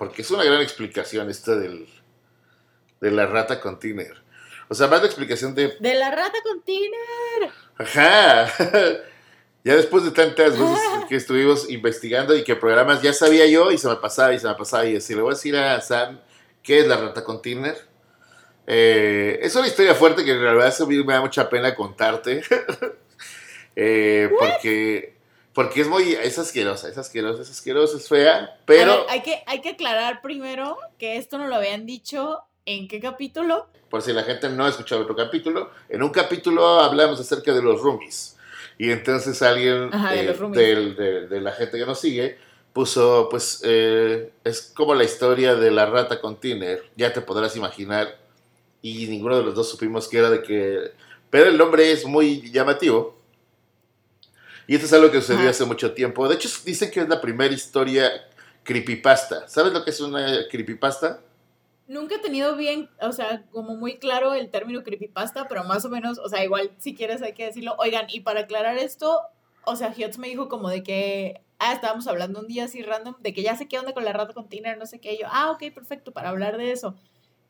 porque es una gran explicación esta del, de la rata con Tiner. O sea, más la explicación de... De la rata con Tiner. Ajá. ya después de tantas veces que estuvimos investigando y que programas ya sabía yo y se me pasaba y se me pasaba y así le voy a decir a Sam qué es la rata con Tiner. Eh, es una historia fuerte que en realidad me da mucha pena contarte. Eh, porque porque es muy, es asquerosa, es asquerosa, es asquerosa, es fea, pero... hay, que, hay que aclarar primero que esto no lo habían dicho en qué capítulo. Por si la gente no ha escuchado otro capítulo, en un capítulo hablamos acerca de los roomies. Y entonces alguien de, eh, la gente que nos sigue puso, pues, eh, es como la historia de la rata con Tiner, ya te podrás imaginar. Y ninguno de los dos supimos que era de que... Pero el nombre es muy llamativo y esto es algo que sucedió hace mucho tiempo. De hecho, dicen que es la primera historia creepypasta. ¿Sabes lo que es una creepypasta? Nunca he tenido bien, o sea, como muy claro el término creepypasta, pero más o menos, o sea, igual si quieres hay que decirlo. Oigan, y para aclarar esto, o sea, Hiots me dijo como de que, ah, estábamos hablando un día así random, de que ya sé qué onda con la rata container, no sé qué. Y yo, ah, ok, perfecto, para hablar de eso.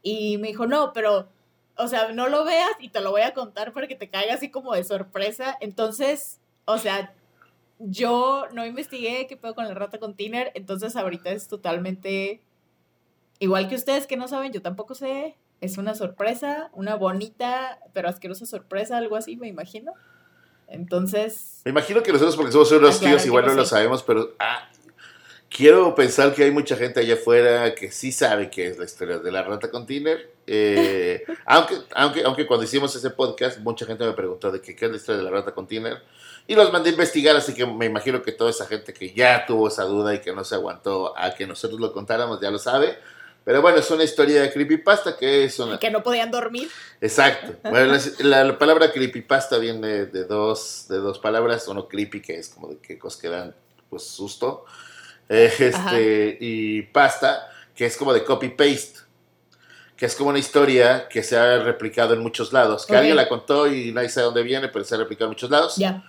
Y me dijo, no, pero, o sea, no lo veas y te lo voy a contar para que te caiga así como de sorpresa. Entonces, o sea, yo no investigué qué pedo con la rata con Tiner, entonces ahorita es totalmente igual que ustedes que no saben, yo tampoco sé. Es una sorpresa, una bonita pero asquerosa sorpresa, algo así, me imagino. Entonces. Me imagino que nosotros, porque somos unos tíos, igual no lo sabemos, pero ah, quiero pensar que hay mucha gente allá afuera que sí sabe qué es la historia de la rata con Tiner. Eh, aunque, aunque, aunque cuando hicimos ese podcast, mucha gente me preguntó de qué, qué es la historia de la rata con Tiner y los mandé a investigar, así que me imagino que toda esa gente que ya tuvo esa duda y que no se aguantó a que nosotros lo contáramos ya lo sabe. Pero bueno, es una historia de creepypasta que es una... Que no podían dormir. Exacto. Bueno, la, palabra creepypasta viene de dos, de dos palabras. Uno creepy, que es como de que cosas que dan pues susto. Eh, este, y pasta, que es como de copy-paste. Que es como una historia que se ha replicado en muchos lados. Que alguien la contó y nadie sabe dónde viene, pero se ha replicado en muchos lados. Ya.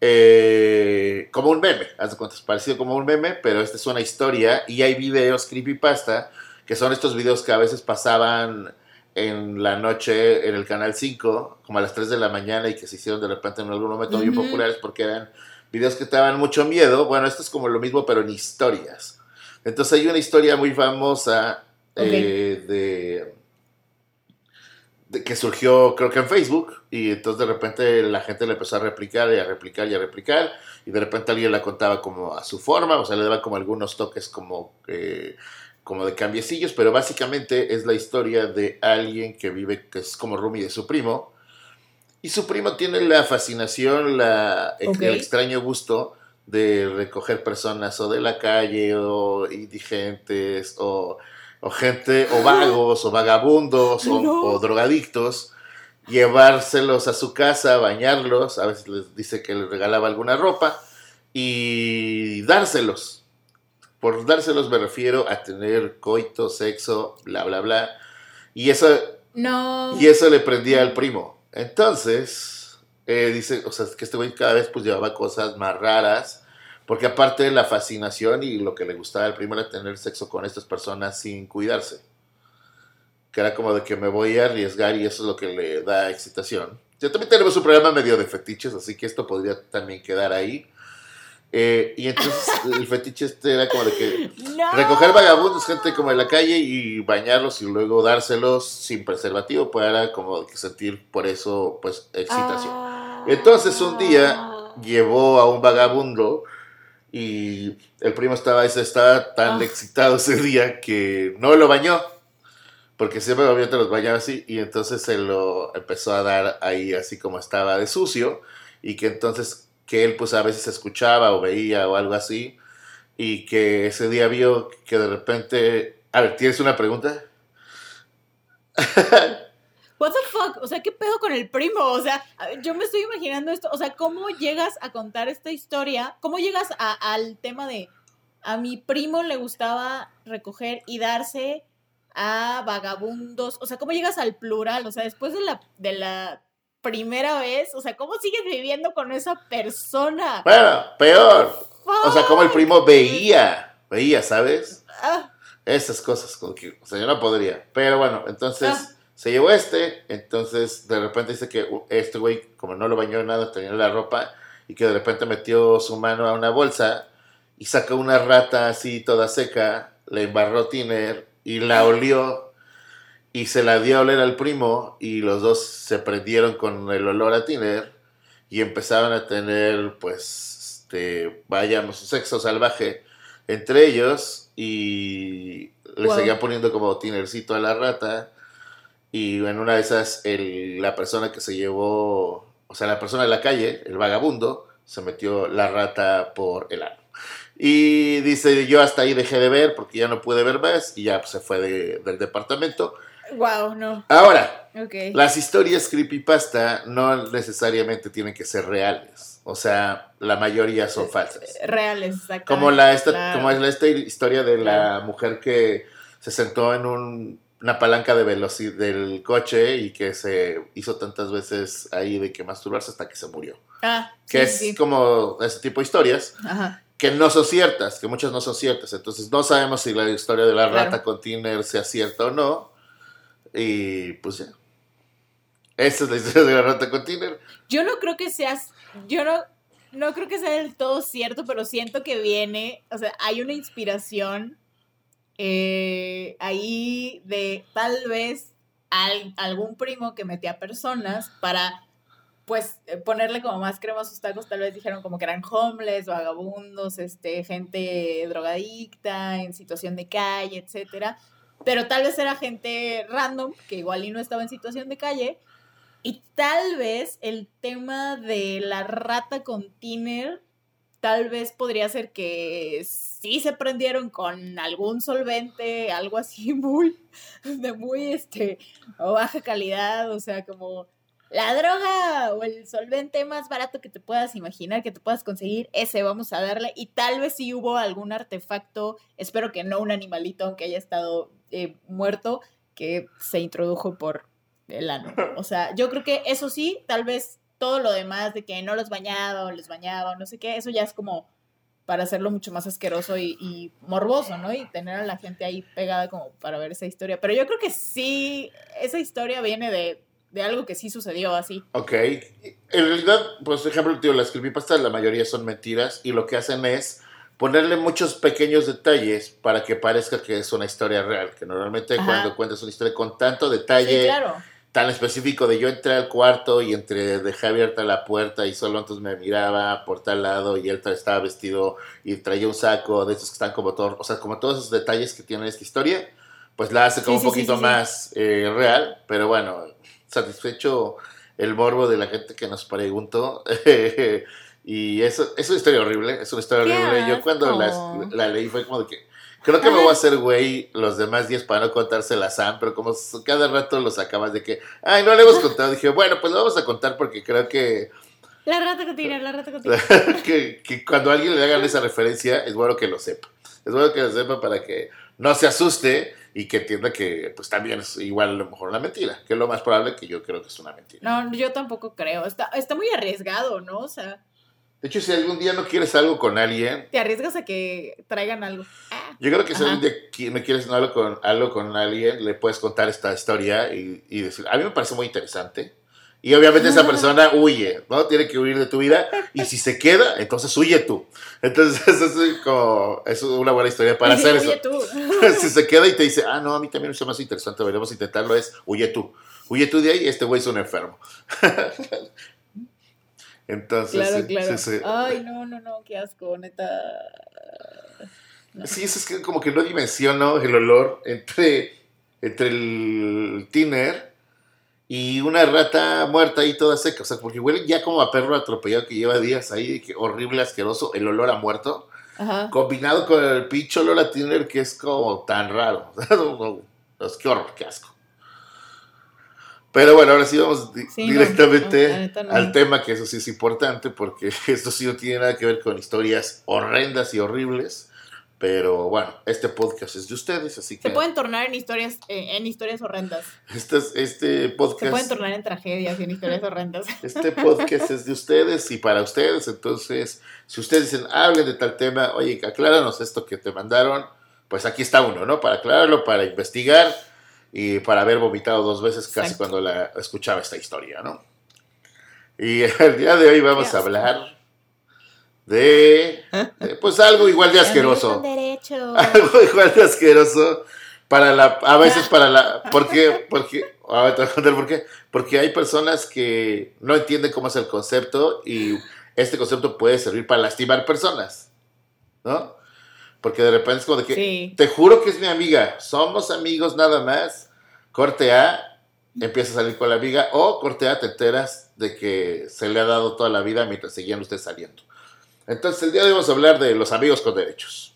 Eh, como un meme, haz de cuentas, parecido como un meme, pero esta es una historia y hay videos creepypasta, que son estos videos que a veces pasaban en la noche en el canal 5, como a las 3 de la mañana y que se hicieron de repente en algún momento muy populares porque eran videos que te daban mucho miedo. Bueno, esto es como lo mismo, pero en historias. Entonces hay una historia muy famosa eh, de que surgió creo que en Facebook y entonces de repente la gente le empezó a replicar y a replicar y a replicar y de repente alguien la contaba como a su forma, o sea, le daba como algunos toques como, eh, como de cambiecillos, pero básicamente es la historia de alguien que vive, que es como Rumi de su primo y su primo tiene la fascinación, la, el extraño gusto de recoger personas o de la calle o indigentes o o gente, o vagos, o vagabundos, o, drogadictos, llevárselos a su casa, bañarlos, a veces les dice que les regalaba alguna ropa, y dárselos. Por dárselos me refiero a tener coito, sexo, bla, bla, bla. Y eso, no. y eso le prendía al primo. Entonces, eh, dice, o sea, que este güey cada vez pues llevaba cosas más raras porque aparte de la fascinación y lo que le gustaba al primo era tener sexo con estas personas sin cuidarse. Que era como de que me voy a arriesgar y eso es lo que le da excitación. Ya también tenemos un programa medio de fetiches, así que esto podría también quedar ahí. Eh, y entonces el fetiche este era como de que recoger vagabundos, gente como en la calle y bañarlos y luego dárselos sin preservativo para como que sentir por eso pues excitación. Ah. Entonces un día llevó a un vagabundo y el primo estaba, estaba tan ah. excitado ese día que no lo bañó. Porque siempre obviamente los bañaba así. Y entonces se lo empezó a dar ahí así como estaba de sucio. Y que entonces que él pues a veces escuchaba o veía o algo así. Y que ese día vio que de repente... A ver, ¿tienes una pregunta? what the fuck, o sea, ¿qué pedo con el primo? O sea, yo me estoy imaginando esto, o sea, ¿cómo llegas a contar esta historia? ¿Cómo llegas al tema de a mi primo le gustaba recoger y darse a vagabundos? O sea, ¿cómo llegas al plural? O sea, después de la, de la primera vez, o sea, ¿cómo sigues viviendo con esa persona? Bueno, peor. O sea, ¿cómo el primo veía, veía, ¿sabes? Ah. Esas cosas, como que, o sea, yo no podría. Pero bueno, entonces Ah. Se llevó este, entonces de repente dice que uh, este güey, como no lo bañó nada, tenía la ropa y que de repente metió su mano a una bolsa y sacó una rata así toda seca, le embarró tiner y la olió y se la dio a oler al primo y los dos se prendieron con el olor a tiner y empezaron a tener pues este vayamos sexo salvaje entre ellos y le Wow. seguía poniendo como tinercito a la rata y en una de esas el- la persona que se llevó o sea la persona de la calle el vagabundo se metió la rata por el ano y dice yo hasta ahí dejé de ver porque ya no pude ver más y ya pues, se fue de- del departamento Wow, no. ahora Ok. las historias creepypasta no necesariamente tienen que ser reales. O sea, la mayoría son falsas. Reales, exactamente. Como la esta, Claro. como es la esta historia de la Claro. mujer que se sentó en un- una palanca de velocidad del coche y que se hizo tantas veces ahí de que masturbarse hasta que se murió. Ah, Que sí, es sí. como ese tipo de historias Ajá. que no son ciertas, que muchas no son ciertas. Entonces no sabemos si la historia de la Claro. rata con Tiner sea cierta o no. Y pues ya. Esa es la historia de la rata con Tiner. Yo no creo que seas. Yo no. No creo que sea del todo cierto, pero siento que viene. O sea, hay una inspiración eh, ahí de tal vez al- algún primo que metía personas para. Pues eh, ponerle como más crema a sus tacos, tal vez dijeron como que eran homeless, vagabundos, este, gente drogadicta, en situación de calle, etcétera. Pero tal vez era gente random, que igual y no estaba en situación de calle, y tal vez el tema de la rata con tiner, tal vez podría ser que sí se prendieron con algún solvente, algo así muy, de muy, este, baja calidad, o sea, como la droga o el solvente más barato que te puedas imaginar, que te puedas conseguir, ese vamos a darle. Y tal vez sí hubo algún artefacto, espero que no un animalito, aunque haya estado eh, muerto, que se introdujo por el ano. O sea, yo creo que eso sí, tal vez todo lo demás de que no los bañaba o les bañaba o no sé qué, eso ya es como para hacerlo mucho más asqueroso y, y morboso, ¿no? Y tener a la gente ahí pegada como para ver esa historia. Pero yo creo que sí, esa historia viene de, de algo que sí sucedió así. Ok. En realidad, pues, por ejemplo, tío, las creepypastas, la mayoría son mentiras y lo que hacen es ponerle muchos pequeños detalles para que parezca que es una historia real. Que normalmente Ajá. cuando cuentas una historia con tanto Sí, detalle, claro. Tan específico de yo entré al cuarto y entre dejé abierta la puerta y solo entonces me miraba por tal lado y él estaba vestido y traía un saco de esos que están como todos, o sea, como todos esos detalles que tiene esta historia, pues la hace como Sí, un sí, poquito sí, más eh, real, pero bueno, satisfecho el morbo de la gente que nos preguntó. y eso es una historia horrible, es una historia ¡Qué horrible. Yo cuando la, la leí fue como de que... Creo que me voy a hacer güey los demás días para no contársela a Sam, pero como cada rato lo sacabas de que, ay, no le hemos contado, dije, bueno, pues lo vamos a contar porque creo que, La rata con tiner, la rata con tiner. que, que cuando a alguien le hagan esa referencia, es bueno que lo sepa. Es bueno que lo sepa para que no se asuste y que entienda que pues también es igual a lo mejor una mentira, que es lo más probable que yo creo que es una mentira. No, yo tampoco creo. Está, está muy arriesgado, ¿no? O sea, De hecho, si algún día no quieres algo con alguien, te arriesgas a que traigan algo. Ah, yo creo que si algún día no quieres algo con, algo con alguien, le puedes contar esta historia y, y decir, a mí me parece muy interesante. Y obviamente esa persona huye, ¿no? Tiene que huir de tu vida. Y si se queda, entonces huye tú. Entonces, eso es como, es una buena historia para hacer oye, eso. tú. si se queda y te dice, ah, no, a mí también me parece más interesante, deberíamos intentarlo, es huye tú. Huye tú de ahí, este güey es un enfermo. Entonces, Claro, sí, claro. sí, sí. Ay, no, no, no, qué asco, neta. No. Sí, eso es que como que no dimensiono el olor entre, entre el tiner y una rata muerta ahí toda seca. O sea, porque huele ya como a perro atropellado que lleva días ahí, que horrible, asqueroso, el olor a muerto, Ajá. combinado con el pinche olor a tiner que es como tan raro. Es que horror, qué asco. Pero bueno, ahora sí vamos di- Sí, no, directamente no, no. al tema, que eso sí es importante, porque esto sí no tiene nada que ver con historias horrendas y horribles. Pero bueno, este podcast es de ustedes, así que Se pueden tornar en historias, eh, en historias horrendas. este, es- este Se pueden podcast, tornar en tragedias y en historias horrendas. este podcast es de ustedes y para ustedes. Entonces, si ustedes dicen, hablen de tal tema, oye, acláranos esto que te mandaron, pues aquí está uno, ¿no? Para aclararlo, para investigar y para haber vomitado dos veces casi cuando la escuchaba esta historia, ¿no? Y el día de hoy vamos a hablar de, pues algo igual de asqueroso. Algo igual de asqueroso para la, a veces para la, ¿por qué? Porque, a ver, por qué. Porque hay personas que no entienden cómo es el concepto y este concepto puede servir para lastimar personas, ¿no? Porque de repente es como de que, te juro que es mi amiga, somos amigos nada más, corte A, empieza a salir con la amiga, o corte A, te enteras de que se le ha dado toda la vida mientras seguían ustedes saliendo. Entonces, el día de hoy vamos a hablar de los amigos con derechos.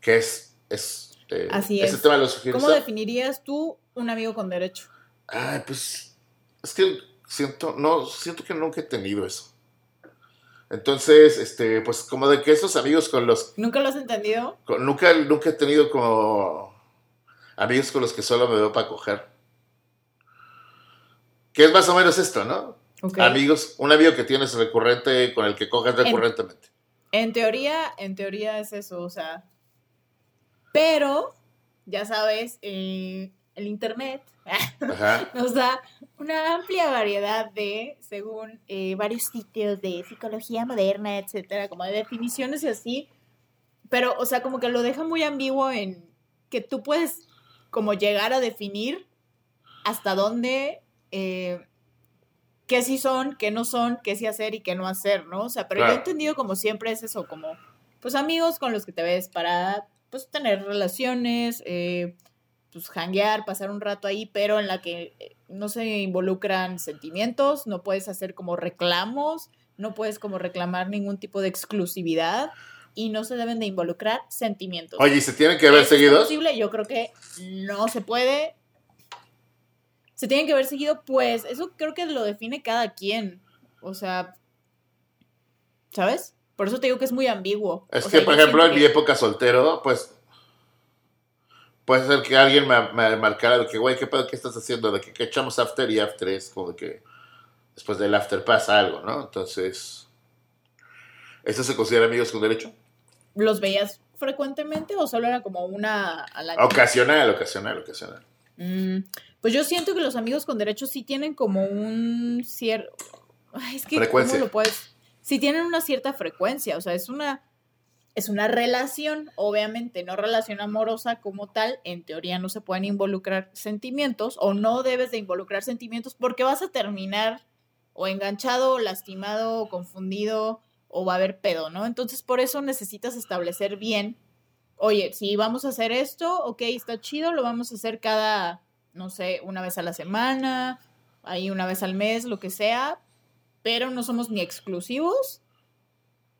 Que es, es eh, Así es. Tema lo ¿Cómo definirías tú un amigo con derecho? Ay, pues, es que siento, no, siento que nunca he tenido eso. Entonces, este, pues como de que esos amigos con los... ¿Nunca lo has entendido? nunca, nunca he tenido como amigos con los que solo me veo para coger. Que es más o menos esto, ¿no? Amigos, un amigo que tienes recurrente, con el que coges recurrentemente. En, teoría, en teoría es eso, o sea. Pero, ya sabes, eh, el internet nos da una amplia variedad de, según eh, varios sitios de psicología moderna, etcétera, como de definiciones y así. Pero, o sea, como que lo deja muy ambiguo en que tú puedes como llegar a definir hasta dónde, eh, qué sí son, qué no son, qué sí hacer y qué no hacer, ¿no? O sea, pero yo he entendido como siempre es eso, como, pues amigos con los que te ves para, pues, tener relaciones, eh, pues, hanguear, pasar un rato ahí, pero en la que eh, no se involucran sentimientos, no puedes hacer como reclamos, no puedes como reclamar ningún tipo de exclusividad y no se deben de involucrar sentimientos. Oye, ¿y se tienen que ver seguidos? ¿Es posible? Yo creo que no se puede. Se tienen que ver seguido, pues eso creo que lo define cada quien. O sea, ¿sabes? Por eso te digo que es muy ambiguo. Es que, por ejemplo, en mi época soltero, pues puede ser que alguien me, me marcara de que, güey, ¿qué, ¿qué estás haciendo? De que, que, echamos after y after es como de que después del after pasa algo, ¿no? Entonces, ¿eso se considera amigos con derecho? ¿Los veías frecuentemente o solo era como una Ocasional, ocasional, ocasional. Mm, pues yo siento que los amigos con derechos sí tienen como un cierto... Es que, frecuencia. ¿cómo lo puedes? Sí tienen una cierta frecuencia, o sea, es una... Es una relación, obviamente, no relación amorosa como tal. En teoría no se pueden involucrar sentimientos o no debes de involucrar sentimientos porque vas a terminar o enganchado, lastimado, o confundido, o va a haber pedo, ¿no? Entonces por eso necesitas establecer bien, oye, si vamos a hacer esto, ok, está chido, lo vamos a hacer cada, no sé, una vez a la semana, ahí una vez al mes, lo que sea, pero no somos ni exclusivos,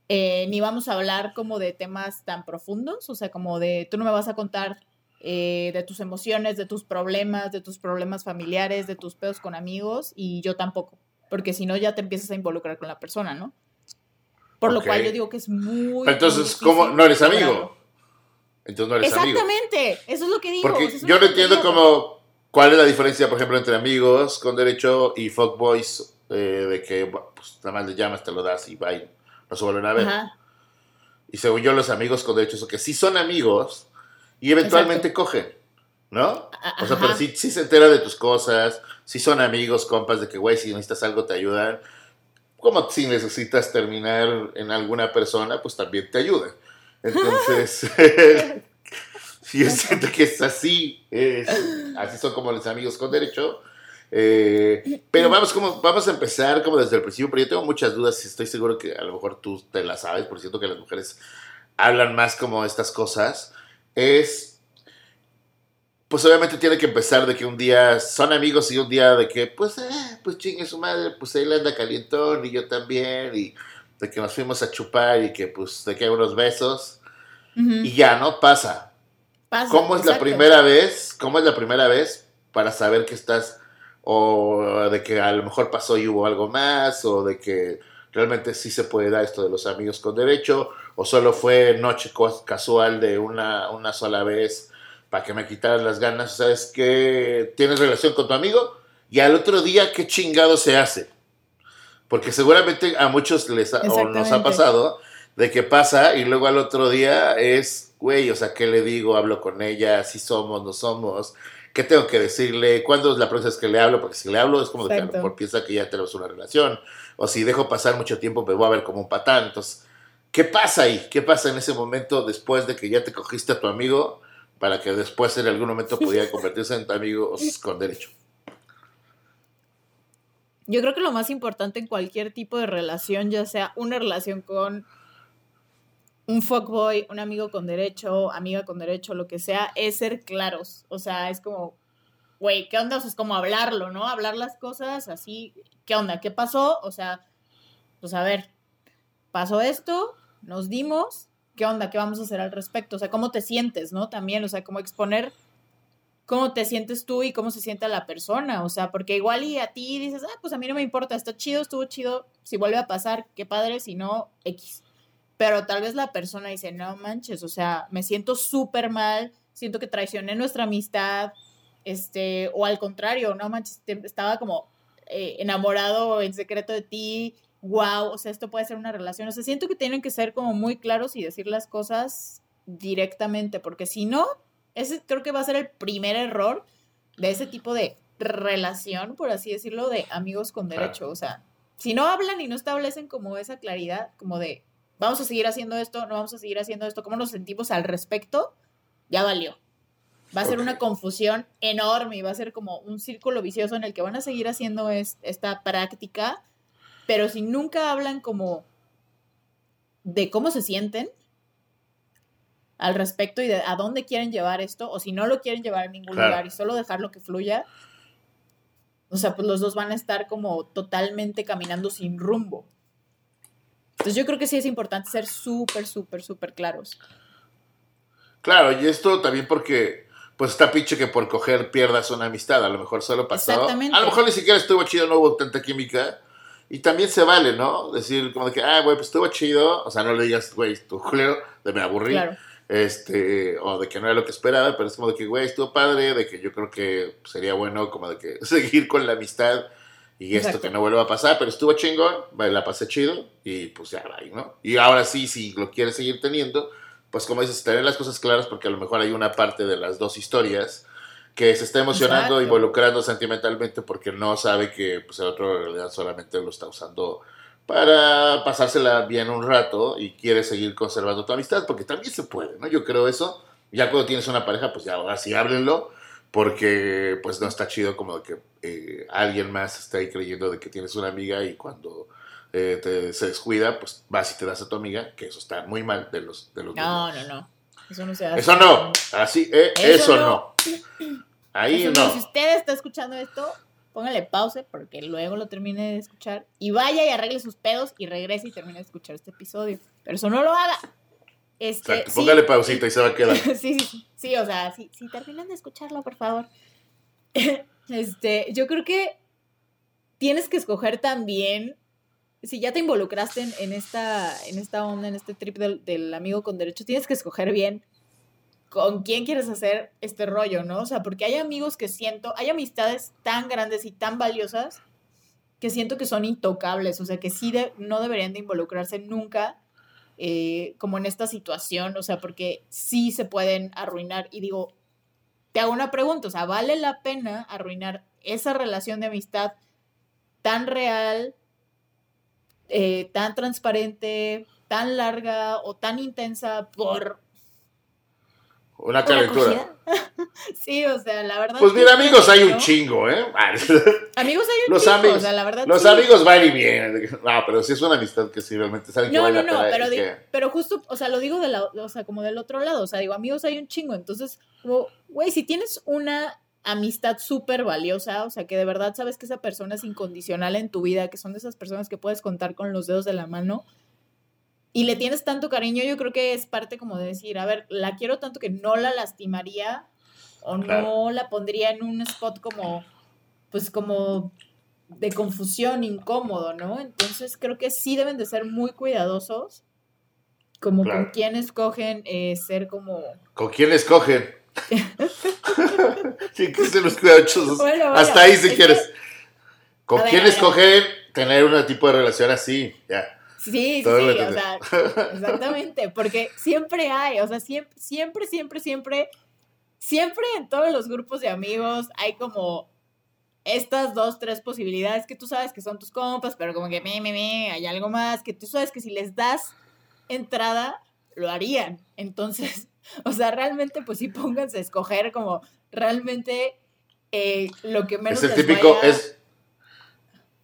eh, ni vamos a hablar como de temas tan profundos, o sea, como de, tú no me vas a contar eh, de tus emociones, de tus problemas, de tus problemas familiares, de tus pedos con amigos, y yo tampoco, porque si no ya te empiezas a involucrar con la persona, ¿no? Por lo cual yo digo que es muy. Entonces, ¿cómo? ¿No eres amigo? Entonces no eres amigo. Exactamente, eso es lo que digo. Porque yo no entiendo cómo. ¿Cuál es la diferencia, por ejemplo, entre amigos con derecho y fuckboys? Eh, de que pues, nada más le llamas, te lo das y va no se vuelven a ver. Y según yo, los amigos con derecho son que sí son amigos y eventualmente cogen, ¿no? O sea, pero sí, sí se entera de tus cosas, sí son amigos, compas, de que, güey, si necesitas algo te ayudan como si necesitas terminar en alguna persona, pues también te ayuda. Entonces, yo siento que es así, así son como los amigos con derecho. Eh, pero vamos, como, vamos a empezar como desde el principio, pero yo tengo muchas dudas y estoy seguro que a lo mejor tú te las sabes, por cierto que las mujeres hablan más como estas cosas. Es pues obviamente tiene que empezar de que un día son amigos y un día de que, pues, eh, pues chingue su madre, pues él anda calientón y yo también, y de que nos fuimos a chupar y que, pues, de que hay unos besos, y ya, ¿no? Pasa. Pasa ¿Cómo es la primera vez? ¿Cómo es la primera vez para saber que estás, o de que a lo mejor pasó y hubo algo más, o de que realmente sí se puede dar esto de los amigos con derecho, o solo fue noche casual de una, una sola vez? para que me quitaras las ganas, sabes que tienes relación con tu amigo y al otro día qué chingado se hace. Porque seguramente a muchos les nos ha pasado de qué pasa y luego al otro día es, güey, o sea, ¿qué le digo? Hablo con ella, si somos, no somos. ¿Qué tengo que decirle? ¿Cuándo es la próxima vez que le hablo? Porque si le hablo es como de que a lo mejor piensa que ya tenemos una relación. O si dejo pasar mucho tiempo, me voy a ver como un patán. Entonces, ¿qué pasa ahí? ¿Qué pasa en ese momento después de que ya te cogiste a tu amigo para que después en algún momento pudiera convertirse en tu amigo con derecho? Yo creo que lo más importante en cualquier tipo de relación, ya sea una relación con un fuckboy, un amigo con derecho, amiga con derecho, lo que sea, es ser claros. O sea, es como, güey, ¿qué onda? O sea, es como hablarlo, ¿no? Hablar las cosas así, ¿qué onda? ¿Qué pasó? O sea, pues a ver, pasó esto, nos dimos, ¿qué onda? ¿Qué vamos a hacer al respecto? O sea, ¿cómo te sientes, no? También, o sea, como exponer cómo te sientes tú y cómo se siente la persona, o sea, porque igual y a ti dices, ah, pues a mí no me importa, está chido, estuvo chido, si vuelve a pasar, qué padre, si no, X. Pero tal vez la persona dice, no manches, o sea, me siento súper mal, siento que traicioné nuestra amistad, este, o al contrario, no manches, estaba como eh, enamorado en secreto de ti, wow, o sea, esto puede ser una relación, o sea, siento que tienen que ser como muy claros y decir las cosas directamente, porque si no, ese creo que va a ser el primer error de ese tipo de relación, por así decirlo, de amigos con derecho. O sea, si no hablan y no establecen como esa claridad, como de vamos a seguir haciendo esto, no vamos a seguir haciendo esto, cómo nos sentimos al respecto, ya valió. Va a ser una confusión enorme y va a ser como un círculo vicioso en el que van a seguir haciendo esta práctica, pero si nunca hablan como de cómo se sienten, al respecto y de a dónde quieren llevar esto, o si no lo quieren llevar a ningún lugar y solo dejarlo que fluya, o sea, pues los dos van a estar como totalmente caminando sin rumbo. Entonces yo creo que sí es importante ser súper, súper, súper claros. Claro, y esto también porque, pues está pinche que por coger pierdas una amistad, a lo mejor solo pasó. Exactamente. A lo mejor ni siquiera estuvo chido, no hubo tanta química. Y también se vale, ¿no? Decir como de que, ah, güey, pues estuvo chido. O sea, no le digas, güey, tu culero, de me aburrí. Claro este, o de que no era lo que esperaba, pero es como de que, güey, estuvo padre, de que yo creo que sería bueno como de que seguir con la amistad y esto que no vuelva a pasar, pero estuvo chingón, la pasé chido y pues ya va, ¿no? Y ahora sí, si lo quieres seguir teniendo, pues como dices, tener las cosas claras porque a lo mejor hay una parte de las dos historias que se está emocionando, involucrando sentimentalmente porque no sabe que pues el otro en realidad solamente lo está usando para pasársela bien un rato y quieres seguir conservando tu amistad, porque también se puede, ¿no? Yo creo eso. Ya cuando tienes una pareja, pues ya ahora sí háblenlo, porque pues no está chido como que eh, alguien más esté ahí creyendo de que tienes una amiga y cuando eh, te, se descuida, pues vas y te das a tu amiga, que eso está muy mal de los... De los no, no, no. Eso no se hace. Eso no. Así, eh, eso, no. Ahí no. no. Si usted está escuchando esto, póngale pause porque luego lo termine de escuchar y vaya y arregle sus pedos y regrese y termine de escuchar este episodio. Pero eso no lo haga. Este, póngale pausita y se va a quedar. sí, sí, sí, o sea, si, si terminan de escucharlo, por favor. este, yo creo que tienes que escoger también, si ya te involucraste en, esta, en esta onda, en este trip del, del amigo con derecho, tienes que escoger bien con quién quieres hacer este rollo, ¿no? O sea, porque hay amigos que siento, hay amistades tan grandes y tan valiosas que siento que son intocables, o sea, que sí no deberían de involucrarse nunca eh, como en esta situación, o sea, porque sí se pueden arruinar. Y digo, te hago una pregunta, o sea, ¿vale la pena arruinar esa relación de amistad tan real, eh, tan transparente, tan larga o tan intensa por una calentura. sí, o sea, la verdad. Pues mira, amigos hay un chingo, ¿eh? amigos hay un los chingo, amigos, o sea, la verdad. Los amigos van y vienen. No, pero sí es una amistad que sí realmente saben no, que vale no, no, pero, pero justo, o sea, lo digo de la, o sea, como del otro lado, o sea, digo, amigos hay un chingo, entonces, como, güey, si tienes una amistad súper valiosa, o sea, que de verdad sabes que esa persona es incondicional en tu vida, que son de esas personas que puedes contar con los dedos de la mano, y le tienes tanto cariño, yo creo que es parte como de decir, a ver, la quiero tanto que no la lastimaría o no la pondría en un spot como, pues como de confusión, incómodo, ¿no? Entonces creo que sí deben de ser muy cuidadosos, como con quién escogen eh, ser como... ¿Con quién escogen? sí, que se los cuidadosos. Hasta ahí si quieres. ¿Con quién escogen tener un tipo de relación así? Ya. Sí, sí, sí, o sea, exactamente, porque siempre hay, o sea, siempre, siempre, siempre, siempre, siempre en todos los grupos de amigos hay como estas dos, tres posibilidades que tú sabes que son tus compas, pero como que me, me, me, hay algo más, que tú sabes que si les das entrada, lo harían. Entonces, o sea, realmente, pues sí pónganse a escoger como realmente eh, lo que menos. Es el típico, es,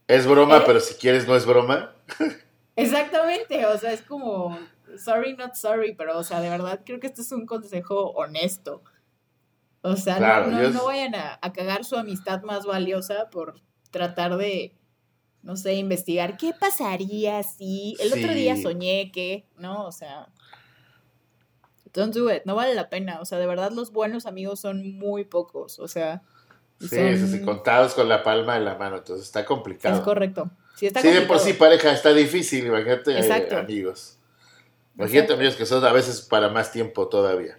es broma, ¿Eh? pero si quieres no es broma. Exactamente, o sea, es como, sorry, not sorry, pero, o sea, de verdad creo que este es un consejo honesto. O sea, no, vayan a, cagar su amistad más valiosa por tratar de, no sé, investigar qué pasaría si el otro día soñé que, ¿no? O sea, don't do it, no vale la pena. O sea, de verdad los buenos amigos son muy pocos, o sea. Sí, son... contados con la palma de la mano, entonces está complicado. Es correcto. Sí, está sí de por sí pareja está difícil, imagínate eh, amigos. Imagínate amigos que son a veces para más tiempo todavía.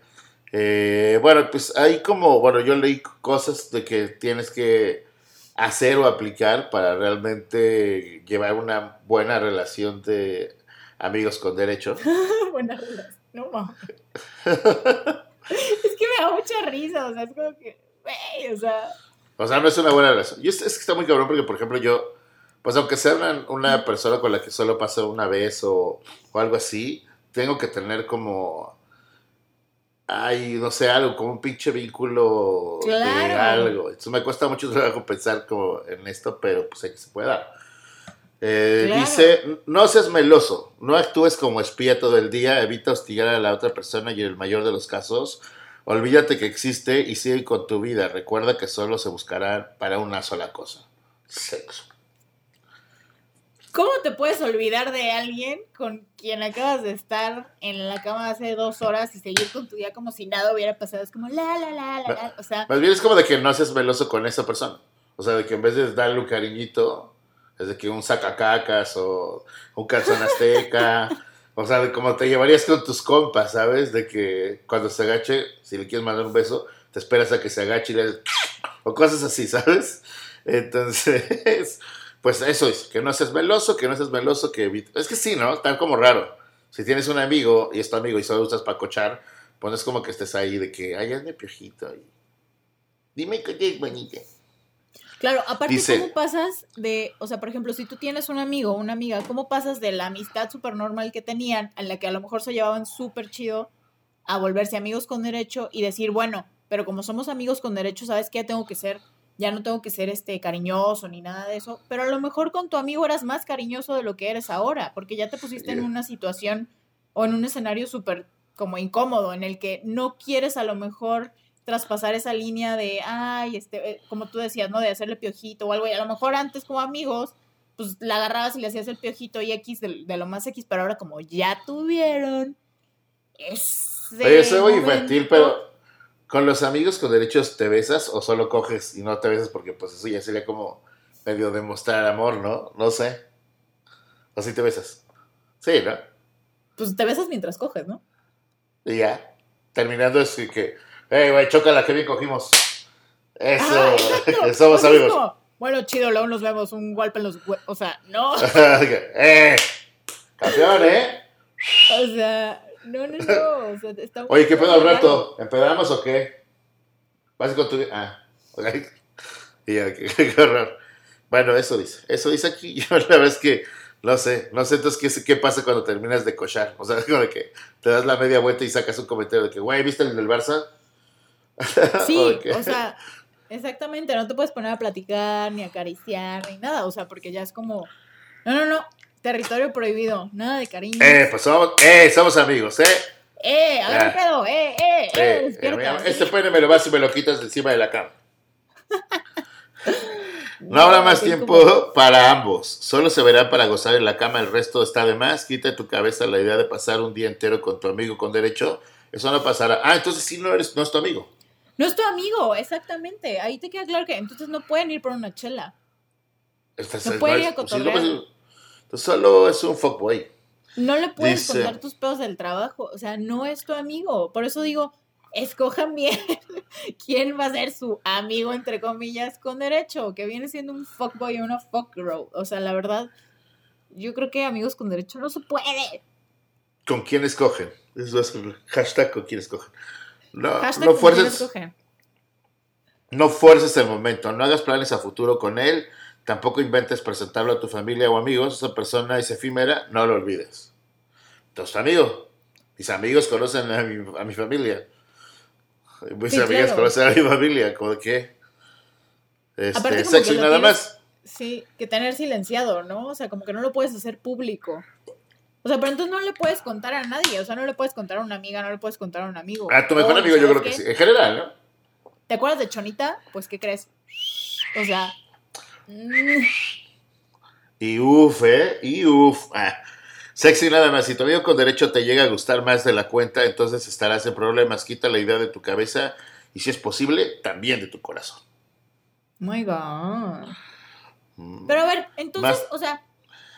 Eh, bueno, pues hay como, bueno, yo leí cosas de que tienes que hacer o aplicar para realmente llevar una buena relación de amigos con derecho. buena relación, no es que me da mucha risa, o sea, es como que, o sea... O sea, no es una buena relación. es, que está muy cabrón porque, por ejemplo, yo, pues aunque sea una, una persona con la que solo paso una vez o, o algo así, tengo que tener como hay, no sé, algo, como un pinche vínculo de algo. Entonces me cuesta mucho trabajo pensar como en esto, pero pues hay que se puede dar. Eh, dice, no seas meloso, no actúes como espía todo el día, evita hostigar a la otra persona y en el mayor de los casos, olvídate que existe y sigue con tu vida. Recuerda que solo se buscará para una sola cosa, sexo. ¿Cómo te puedes olvidar de alguien con quien acabas de estar en la cama hace dos horas y seguir con tu día como si nada hubiera pasado? Es como la, la, la, la, la. O sea. Más bien es como de que no seas veloso con esa persona. O sea, de que en vez de darle un cariñito, es de que un sacacacas o un calzón azteca. o sea, de como te llevarías con tus compas, ¿sabes? De que cuando se agache, si le quieres mandar un beso, te esperas a que se agache y le. O cosas así, ¿sabes? Entonces pues eso es, que no seas veloso, que no seas veloso, que Es que sí, ¿no? Tan como raro. Si tienes un amigo y es tu amigo y solo usas para cochar, pues es como que estés ahí de que, ay, hazme piojito. Y... Dime que es bonita. Claro, aparte, ¿cómo pasas de, o sea, por ejemplo, si tú tienes un amigo o una amiga, ¿cómo pasas de la amistad súper normal que tenían, en la que a lo mejor se llevaban súper chido, a volverse amigos con derecho y decir, bueno, pero como somos amigos con derecho, ¿sabes qué? Tengo que ser ya no tengo que ser este cariñoso ni nada de eso, pero a lo mejor con tu amigo eras más cariñoso de lo que eres ahora, porque ya te pusiste en una situación o en un escenario súper como incómodo en el que no quieres a lo mejor traspasar esa línea de, ay, este, eh, como tú decías, ¿no? De hacerle piojito o algo, y a lo mejor antes como amigos, pues la agarrabas y le hacías el piojito y X de, lo más X, pero ahora como ya tuvieron ese Oye, soy infantil, pero ¿Con los amigos con derechos te besas o solo coges y no te besas? Porque pues eso ya sería como medio demostrar amor, ¿no? No sé. ¿O sí te besas? Sí, ¿no? Pues te besas mientras coges, ¿no? Y ya. Terminando es que, hey, güey, chócala, que bien cogimos. Eso, ah, somos pues amigos. bueno, chido, luego nos vemos, un golpe en los O sea, no. eh, campeón, ¿eh? O sea, no, no, no. O sea, está Oye, ¿qué pedo al rato? ¿Empedamos o qué? ¿Vas con tu.? Ah, ok. Y ya, qué, qué horror. Bueno, eso dice. Eso dice aquí. Yo la verdad es que no sé. No sé entonces qué, qué pasa cuando terminas de cochar. O sea, como de que te das la media vuelta y sacas un comentario de que, güey, ¿viste el del Barça? Sí, o sea, exactamente. No te puedes poner a platicar, ni acariciar, ni nada. O sea, porque ya es como. No, no, no. Territorio prohibido, nada de cariño. Eh, pues somos, eh, somos amigos, ¿eh? Eh, a ver, pedo, eh, eh, eh. eh este pene me lo vas y me lo quitas encima de la cama. No habrá más tiempo para ambos. Solo se verá para gozar en la cama. El resto está de más. Quita de tu cabeza la idea de pasar un día entero con tu amigo con derecho. Eso no pasará. Ah, entonces sí no eres, no es tu amigo. No es tu amigo, exactamente. Ahí te queda claro que entonces no pueden ir por una chela. no pueden ir a cotorrear solo es un fuckboy. No le puedes contar tus pedos del trabajo, o sea, no es tu amigo. Por eso digo, escojan bien quién va a ser su amigo, entre comillas, con derecho, que viene siendo un fuckboy o una fuckgirl. O sea, la verdad, yo creo que amigos con derecho no se puede. ¿Con quién escogen? Eso es el hashtag con quién escogen. No, no fuerces. No fuerces el momento, no hagas planes a futuro con él, tampoco inventes presentarlo a tu familia o amigos, esa persona es efímera, no lo olvides. Entonces, amigo, mis amigos conocen a mi, familia. Mis amigas conocen a mi familia, como que este, sexo y nada más. Sí, que tener silenciado, ¿no? O sea, como que no lo puedes hacer público. O sea, pero entonces no le puedes contar a nadie. O sea, no le puedes contar a una amiga, no le puedes contar a un amigo. A tu mejor amigo, yo creo que sí. En general, ¿no? ¿Te acuerdas de Chonita? Pues, ¿qué crees? O sea. Mm. Y uff, ¿eh? Y uff. Ah. Sexy nada más. Si tu amigo con derecho te llega a gustar más de la cuenta, entonces estarás en problemas. Quita la idea de tu cabeza y, si es posible, también de tu corazón. My God. Mm. Pero a ver, entonces, o sea,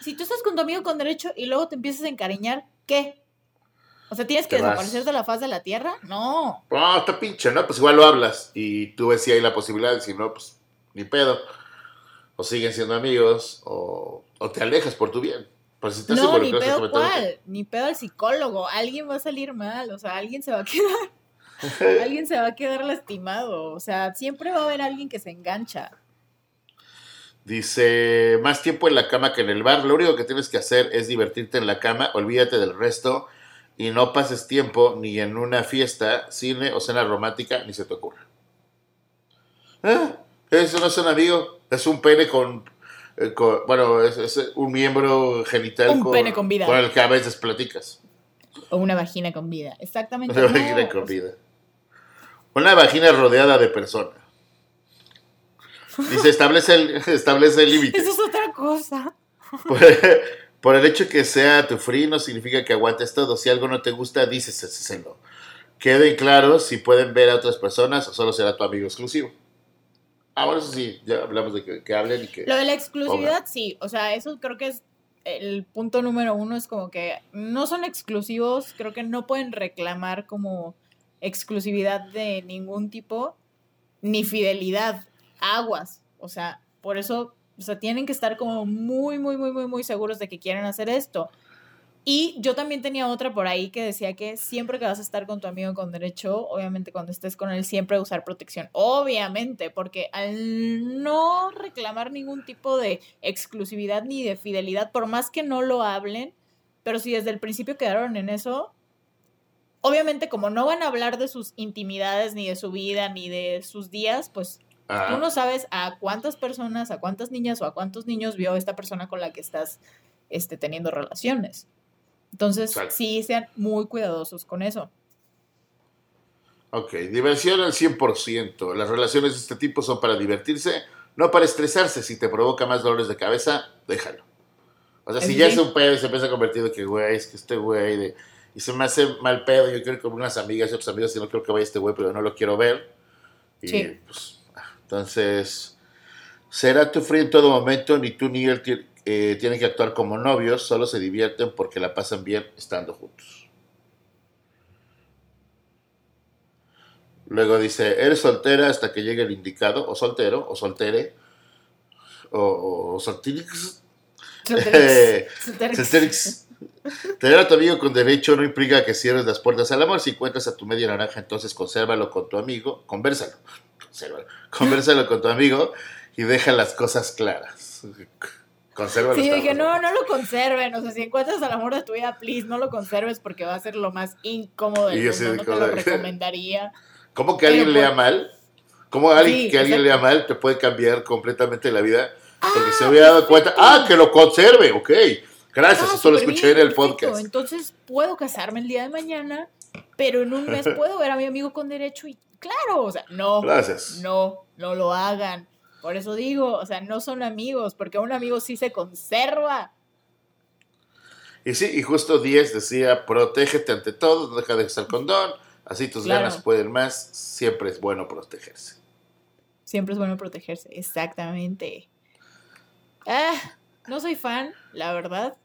si tú estás con tu amigo con derecho y luego te empiezas a encariñar, ¿qué? O sea, ¿tienes que desaparecer de la faz de la tierra? No. No, está pinche, ¿no? Pues igual lo hablas y tú ves si hay la posibilidad, si no, pues ni pedo. O siguen siendo amigos o, te alejas por tu bien. si no, ni pedo cuál, ni pedo al psicólogo. Alguien va a salir mal, o sea, alguien se va a quedar, alguien se va a quedar lastimado. O sea, siempre va a haber alguien que se engancha. Dice, más tiempo en la cama que en el bar. Lo único que tienes que hacer es divertirte en la cama, olvídate del resto y no pases tiempo ni en una fiesta, cine o cena romántica, ni se te ocurra. ¿Eh? Eso no es un amigo, es un pene con, eh, bueno, es, un miembro genital un pene con vida. con el que a veces platicas. O una vagina con vida, exactamente. Una vagina con vida. Una vagina rodeada de personas. Dice, establece el, establece el límite. Eso es otra cosa. Por, el hecho que sea tu free no significa que aguantes todo. Si algo no te gusta, díselo. Queden claros si pueden ver a otras personas o solo será tu amigo exclusivo. Ah, bueno, eso sí, ya hablamos de que, hablen y que... Lo de la exclusividad, sí. O sea, eso creo que es el punto número uno. Es como que no son exclusivos. Creo que no pueden reclamar como exclusividad de ningún tipo ni fidelidad aguas. O sea, por eso, o sea, tienen que estar como muy, muy, muy, muy, muy seguros de que quieren hacer esto. Y yo también tenía otra por ahí que decía que siempre que vas a estar con tu amigo con derecho, obviamente cuando estés con él, siempre usar protección. Obviamente, porque al no reclamar ningún tipo de exclusividad ni de fidelidad, por más que no lo hablen, pero si desde el principio quedaron en eso, obviamente como no van a hablar de sus intimidades, ni de su vida, ni de sus días, pues Tú no sabes a cuántas personas, a cuántas niñas o a cuántos niños vio esta persona con la que estás este, teniendo relaciones. Entonces, sí, sean muy cuidadosos con eso. Ok, diversión al 100%. Las relaciones de este tipo son para divertirse, no para estresarse. Si te provoca más dolores de cabeza, déjalo. O sea, si ya es un pedo y se empieza a convertir que, güey, es que este güey, de, y se me hace mal pedo, yo quiero ir con unas amigas y otros amigos y no creo que vaya este güey, pero no lo quiero ver. Y sí. pues entonces, será tu free en todo momento, ni tú ni él eh, tienen que actuar como novios, solo se divierten porque la pasan bien estando juntos. Luego dice, eres soltera hasta que llegue el indicado, o soltero, o soltere, o, o solterix. Tener a tu amigo con derecho no implica que cierres las puertas. Al amor. Si encuentras a tu media naranja, entonces consérvalo con tu amigo, conversalo conversalo con tu amigo y deja las cosas claras. Consérvalo. Sí, dije, no, no lo conserven. O sea, si encuentras al amor de tu vida, please, no lo conserves porque va a ser lo más incómodo del mundo. no te lo recomendaría. ¿Cómo que alguien lea mal? ¿Cómo alguien, que alguien lea mal te puede cambiar completamente la vida? Porque se había dado cuenta, ah, que lo conserve, ok. Gracias, ah, eso lo escuché en el podcast. Entonces puedo casarme el día de mañana, pero en un mes puedo ver a mi amigo con derecho y Claro, o sea, no. Gracias. No, no lo hagan. Por eso digo, o sea, no son amigos, porque un amigo sí se conserva. Y sí, y justo 10 decía, protégete ante todo, deja de usar condón, así tus ganas pueden más, siempre es bueno protegerse. Siempre es bueno protegerse, exactamente. Ah, no soy fan, la verdad.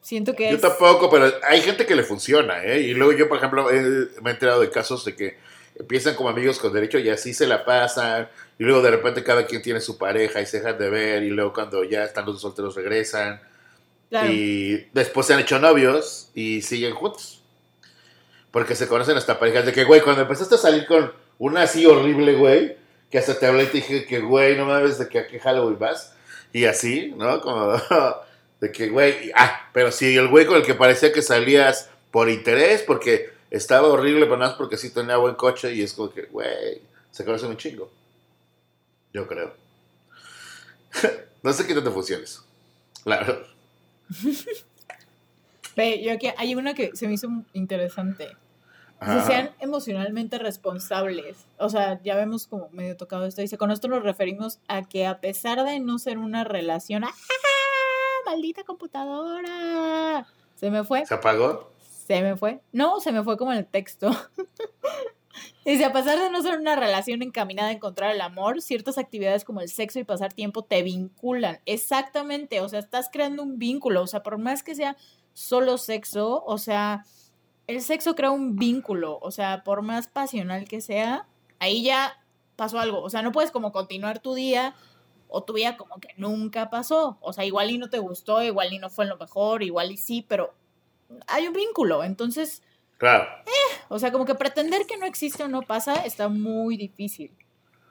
Siento que Yo tampoco, pero hay gente que le funciona, ¿eh? Y luego yo, por ejemplo, me he enterado de casos de que empiezan como amigos con derecho y así se la pasan. Y luego de repente cada quien tiene su pareja y se dejan de ver. Y luego cuando ya están los solteros regresan. Y después se han hecho novios y siguen juntos. Porque se conocen hasta parejas de que, güey, cuando empezaste a salir con una así horrible, güey, que hasta te hablé y te dije que, güey, no mames de que a qué Halloween vas. Y así, ¿no? Como de que, güey, ah, pero si el güey con el que parecía que salías por interés, porque estaba horrible, pero nada más porque sí tenía buen coche y es como que, güey, se conocen un chingo. Yo creo. no sé qué te funciones. La verdad. Ve, yo aquí hay una que se me hizo interesante. Que sean emocionalmente responsables. O sea, ya vemos como medio tocado esto. Dice, con esto nos referimos a que a pesar de no ser una relación, ¡ah! ¡Maldita computadora! Se me fue. ¿Se apagó? Se me fue. No, se me fue como el texto. Dice, a pesar de no ser una relación encaminada a encontrar el amor, ciertas actividades como el sexo y pasar tiempo te vinculan. Exactamente, o sea, estás creando un vínculo, o sea, por más que sea solo sexo, o sea, el sexo crea un vínculo, o sea, por más pasional que sea, ahí ya pasó algo, o sea, no puedes como continuar tu día o tu vida como que nunca pasó, o sea, igual y no te gustó, igual y no fue lo mejor, igual y sí, pero hay un vínculo, entonces... Claro. Eh, o sea, como que pretender que no existe o no pasa está muy difícil.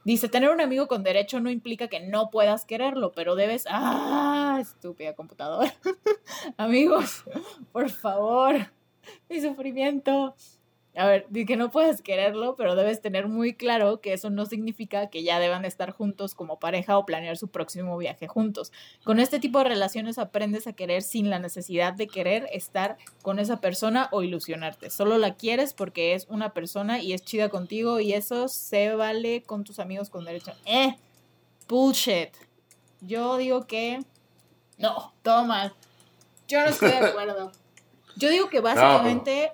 Dice, tener un amigo con derecho no implica que no puedas quererlo, pero debes... ¡Ah! Estúpida computadora. Amigos, por favor. Mi sufrimiento. A ver, di que no puedes quererlo, pero debes tener muy claro que eso no significa que ya deban estar juntos como pareja o planear su próximo viaje juntos. Con este tipo de relaciones aprendes a querer sin la necesidad de querer estar con esa persona o ilusionarte. Solo la quieres porque es una persona y es chida contigo y eso se vale con tus amigos con derecho. Eh, bullshit. Yo digo que no, todo mal. Yo no estoy de acuerdo. Yo digo que básicamente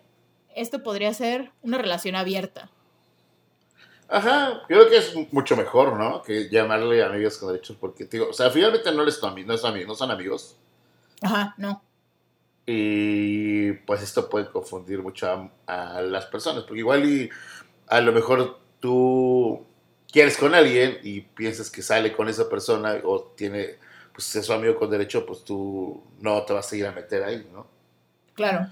esto podría ser una relación abierta. Ajá, creo que es mucho mejor, ¿no? Que llamarle amigos con derechos, porque, digo, o sea, finalmente no, les no, es amigo, no son amigos. Ajá, no. Y pues esto puede confundir mucho a, las personas, porque igual y a lo mejor tú quieres con alguien y piensas que sale con esa persona o tiene, pues es su amigo con derecho, pues tú no te vas a ir a meter ahí, ¿no? Claro.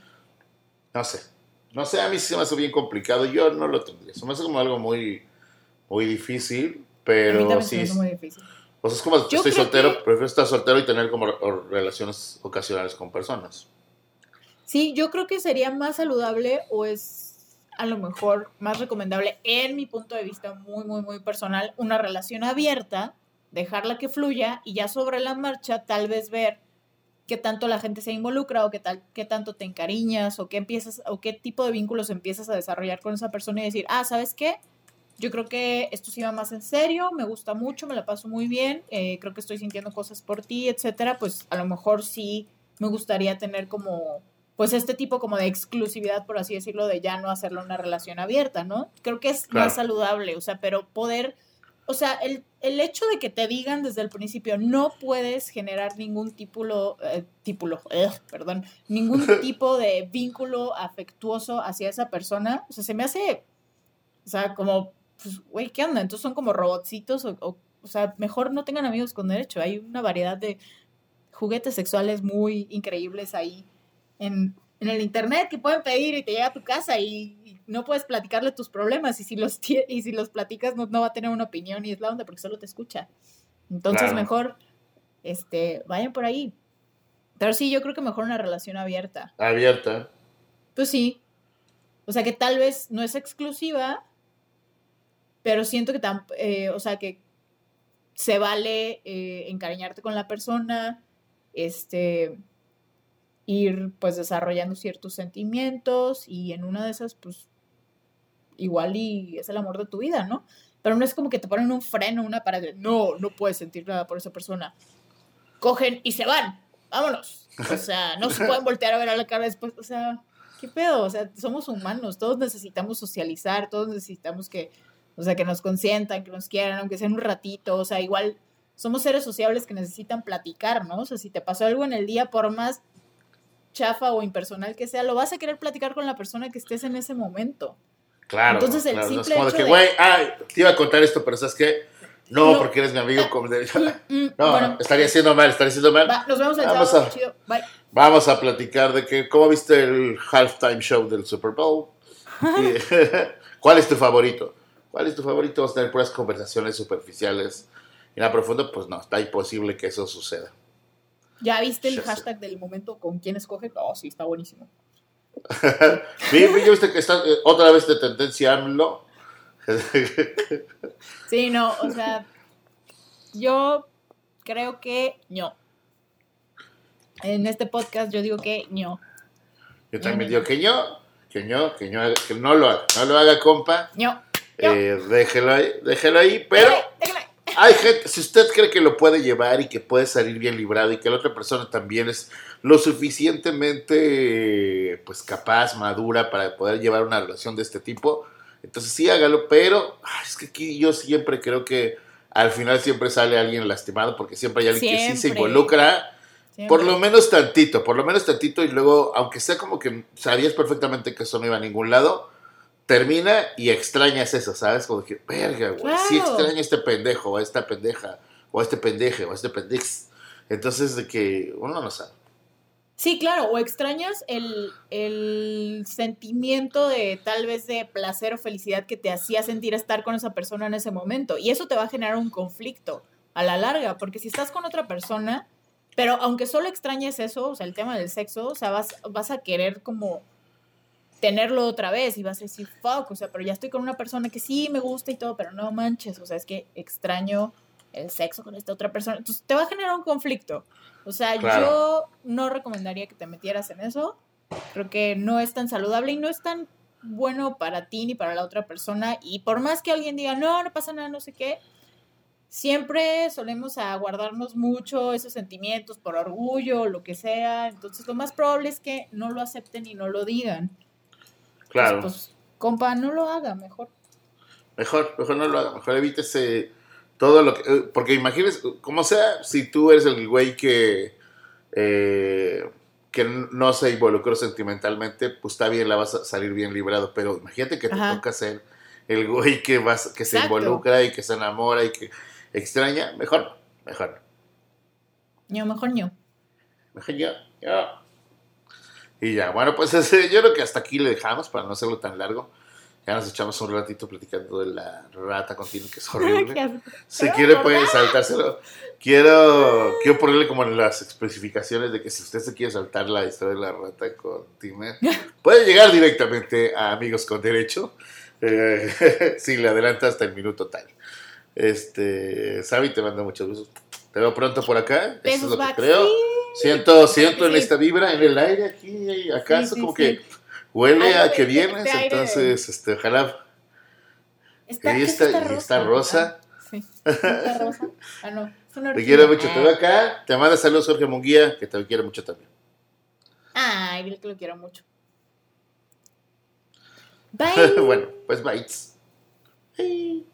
No sé. No sé, a mí sí se me hace bien complicado. Yo no lo tendría. Se me hace como algo muy, muy difícil, pero a mí sí. muy difícil. O sea, es como yo estoy soltero, prefiero estar soltero y tener como relaciones ocasionales con personas. Sí, yo creo que sería más saludable o es a lo mejor más recomendable, en mi punto de vista muy, muy, muy personal, una relación abierta, dejarla que fluya y ya sobre la marcha tal vez ver qué tanto la gente se involucra o qué, tal, qué tanto te encariñas o qué empiezas o qué tipo de vínculos empiezas a desarrollar con esa persona y decir, ah, ¿sabes qué? Yo creo que esto sí va más en serio, me gusta mucho, me la paso muy bien, eh, creo que estoy sintiendo cosas por ti, etcétera, pues a lo mejor sí me gustaría tener como, pues este tipo como de exclusividad, por así decirlo, de ya no hacerlo una relación abierta, ¿no? Creo que es más saludable, o sea, pero poder o sea, el, el, hecho de que te digan desde el principio no puedes generar ningún típulo, eh, típulo, perdón, ningún tipo de vínculo afectuoso hacia esa persona, o sea, se me hace, o sea, como, pues, güey, ¿qué onda? Entonces son como robotcitos, o, o, o sea, mejor no tengan amigos con derecho. Hay una variedad de juguetes sexuales muy increíbles ahí en, en el internet que pueden pedir y te llega a tu casa y, no puedes platicarle tus problemas y si los, y si los platicas no, va a tener una opinión y es la onda porque solo te escucha. Entonces mejor este, vayan por ahí. Pero sí, yo creo que mejor una relación abierta. Abierta. Pues sí. O sea que tal vez no es exclusiva, pero siento que tan, eh, o sea que se vale eh, encariñarte con la persona, este, ir pues desarrollando ciertos sentimientos y en una de esas pues igual y es el amor de tu vida, ¿no? Pero no es como que te ponen un freno, una pared, no, no puedes sentir nada por esa persona. Cogen y se van, vámonos. O sea, no se pueden voltear a ver a la cara después, o sea, ¿qué pedo? O sea, somos humanos, todos necesitamos socializar, todos necesitamos que, o sea, que nos consientan, que nos quieran, aunque sea un ratito, o sea, igual somos seres sociables que necesitan platicar, ¿no? O sea, si te pasó algo en el día, por más chafa o impersonal que sea, lo vas a querer platicar con la persona que estés en ese momento. Claro. Entonces el simple hecho de que, güey, te iba a contar esto, pero ¿sabes qué? No, porque eres mi amigo. no, estaría haciendo mal, estaría haciendo mal. nos vemos el vamos sábado. Chido. Bye. Vamos a platicar de que, ¿cómo viste el halftime show del Super Bowl? ¿Cuál es tu favorito? ¿Cuál es tu favorito? Vamos a tener puras conversaciones superficiales. Y nada profundo, pues no, está imposible que eso suceda. ¿Ya viste el hashtag del momento con quién escoge? Oh, sí, está buenísimo. ¿Vi, viste que está eh, otra vez de tendencia AMLO? sí, no, o sea, yo creo que no. En este podcast yo digo que no. Yo también digo que no, que no, que no, que no lo haga, no lo haga, compa. No. Eh, déjelo ahí, déjelo ahí, pero hay gente, si usted cree que lo puede llevar y que puede salir bien librado y que la otra persona también es lo suficientemente pues capaz, madura para poder llevar una relación de este tipo, entonces sí hágalo, pero es que aquí yo siempre creo que al final siempre sale alguien lastimado porque siempre hay alguien que sí se involucra. Por lo menos tantito, por lo menos tantito y luego, aunque sea como que sabías perfectamente que eso no iba a ningún lado, termina y extrañas eso, ¿sabes? Como que, verga, güey, sí extraño a este pendejo, o a esta pendeja, o a este pendeje, o a este pendex. Entonces, de que uno no sabe. Sí, claro, o extrañas el, el, sentimiento de tal vez de placer o felicidad que te hacía sentir estar con esa persona en ese momento. Y eso te va a generar un conflicto a la larga, porque si estás con otra persona, pero aunque solo extrañes eso, o sea, el tema del sexo, o sea, vas, vas a querer como tenerlo otra vez y vas a decir, fuck, o sea, pero ya estoy con una persona que sí me gusta y todo, pero no manches, o sea, es que extraño el sexo con esta otra persona. Entonces te va a generar un conflicto. O sea, yo no recomendaría que te metieras en eso. Creo que no es tan saludable y no es tan bueno para ti ni para la otra persona. Y por más que alguien diga, no, no pasa nada, no sé qué, siempre solemos aguardarnos mucho esos sentimientos por orgullo, lo que sea. Entonces lo más probable es que no lo acepten y no lo digan. Claro. Pues, compa, no lo haga, mejor. Mejor, mejor no lo haga, mejor evítese todo lo que... Eh, porque imagínese, como sea, si tú eres el güey que... Eh, que no se involucró sentimentalmente, pues está bien, la vas a salir bien librado, pero imagínate que te toca ser el güey que vas, que se involucra y que se enamora y que extraña, mejor, mejor. No, mejor no. Mejor yo, yo. Y ya, bueno, pues yo creo que hasta aquí le dejamos para no hacerlo tan largo. Ya nos echamos un ratito platicando de la rata continua, que es horrible. si quiere, puede saltárselo. Quiero, quiero ponerle como en las especificaciones de que si usted se quiere saltar la historia de la rata continua, puede llegar directamente a Amigos con Derecho. Eh, si le adelanta hasta el minuto tal. Este, Sabi, te mando muchos besos. Te veo pronto por acá. Eso es lo que creo. Siento, siento en esta vibra, en el aire aquí, acá, como que huele a que vienes, entonces, este, ojalá. Está, y está, rosa. rosa. Sí, está rosa. Ah, no. Te quiero mucho, te veo acá. Te manda saludos Jorge Munguía, que te quiero mucho también. Ay, dile que lo quiero mucho. Bye. bueno, pues bites. Bye.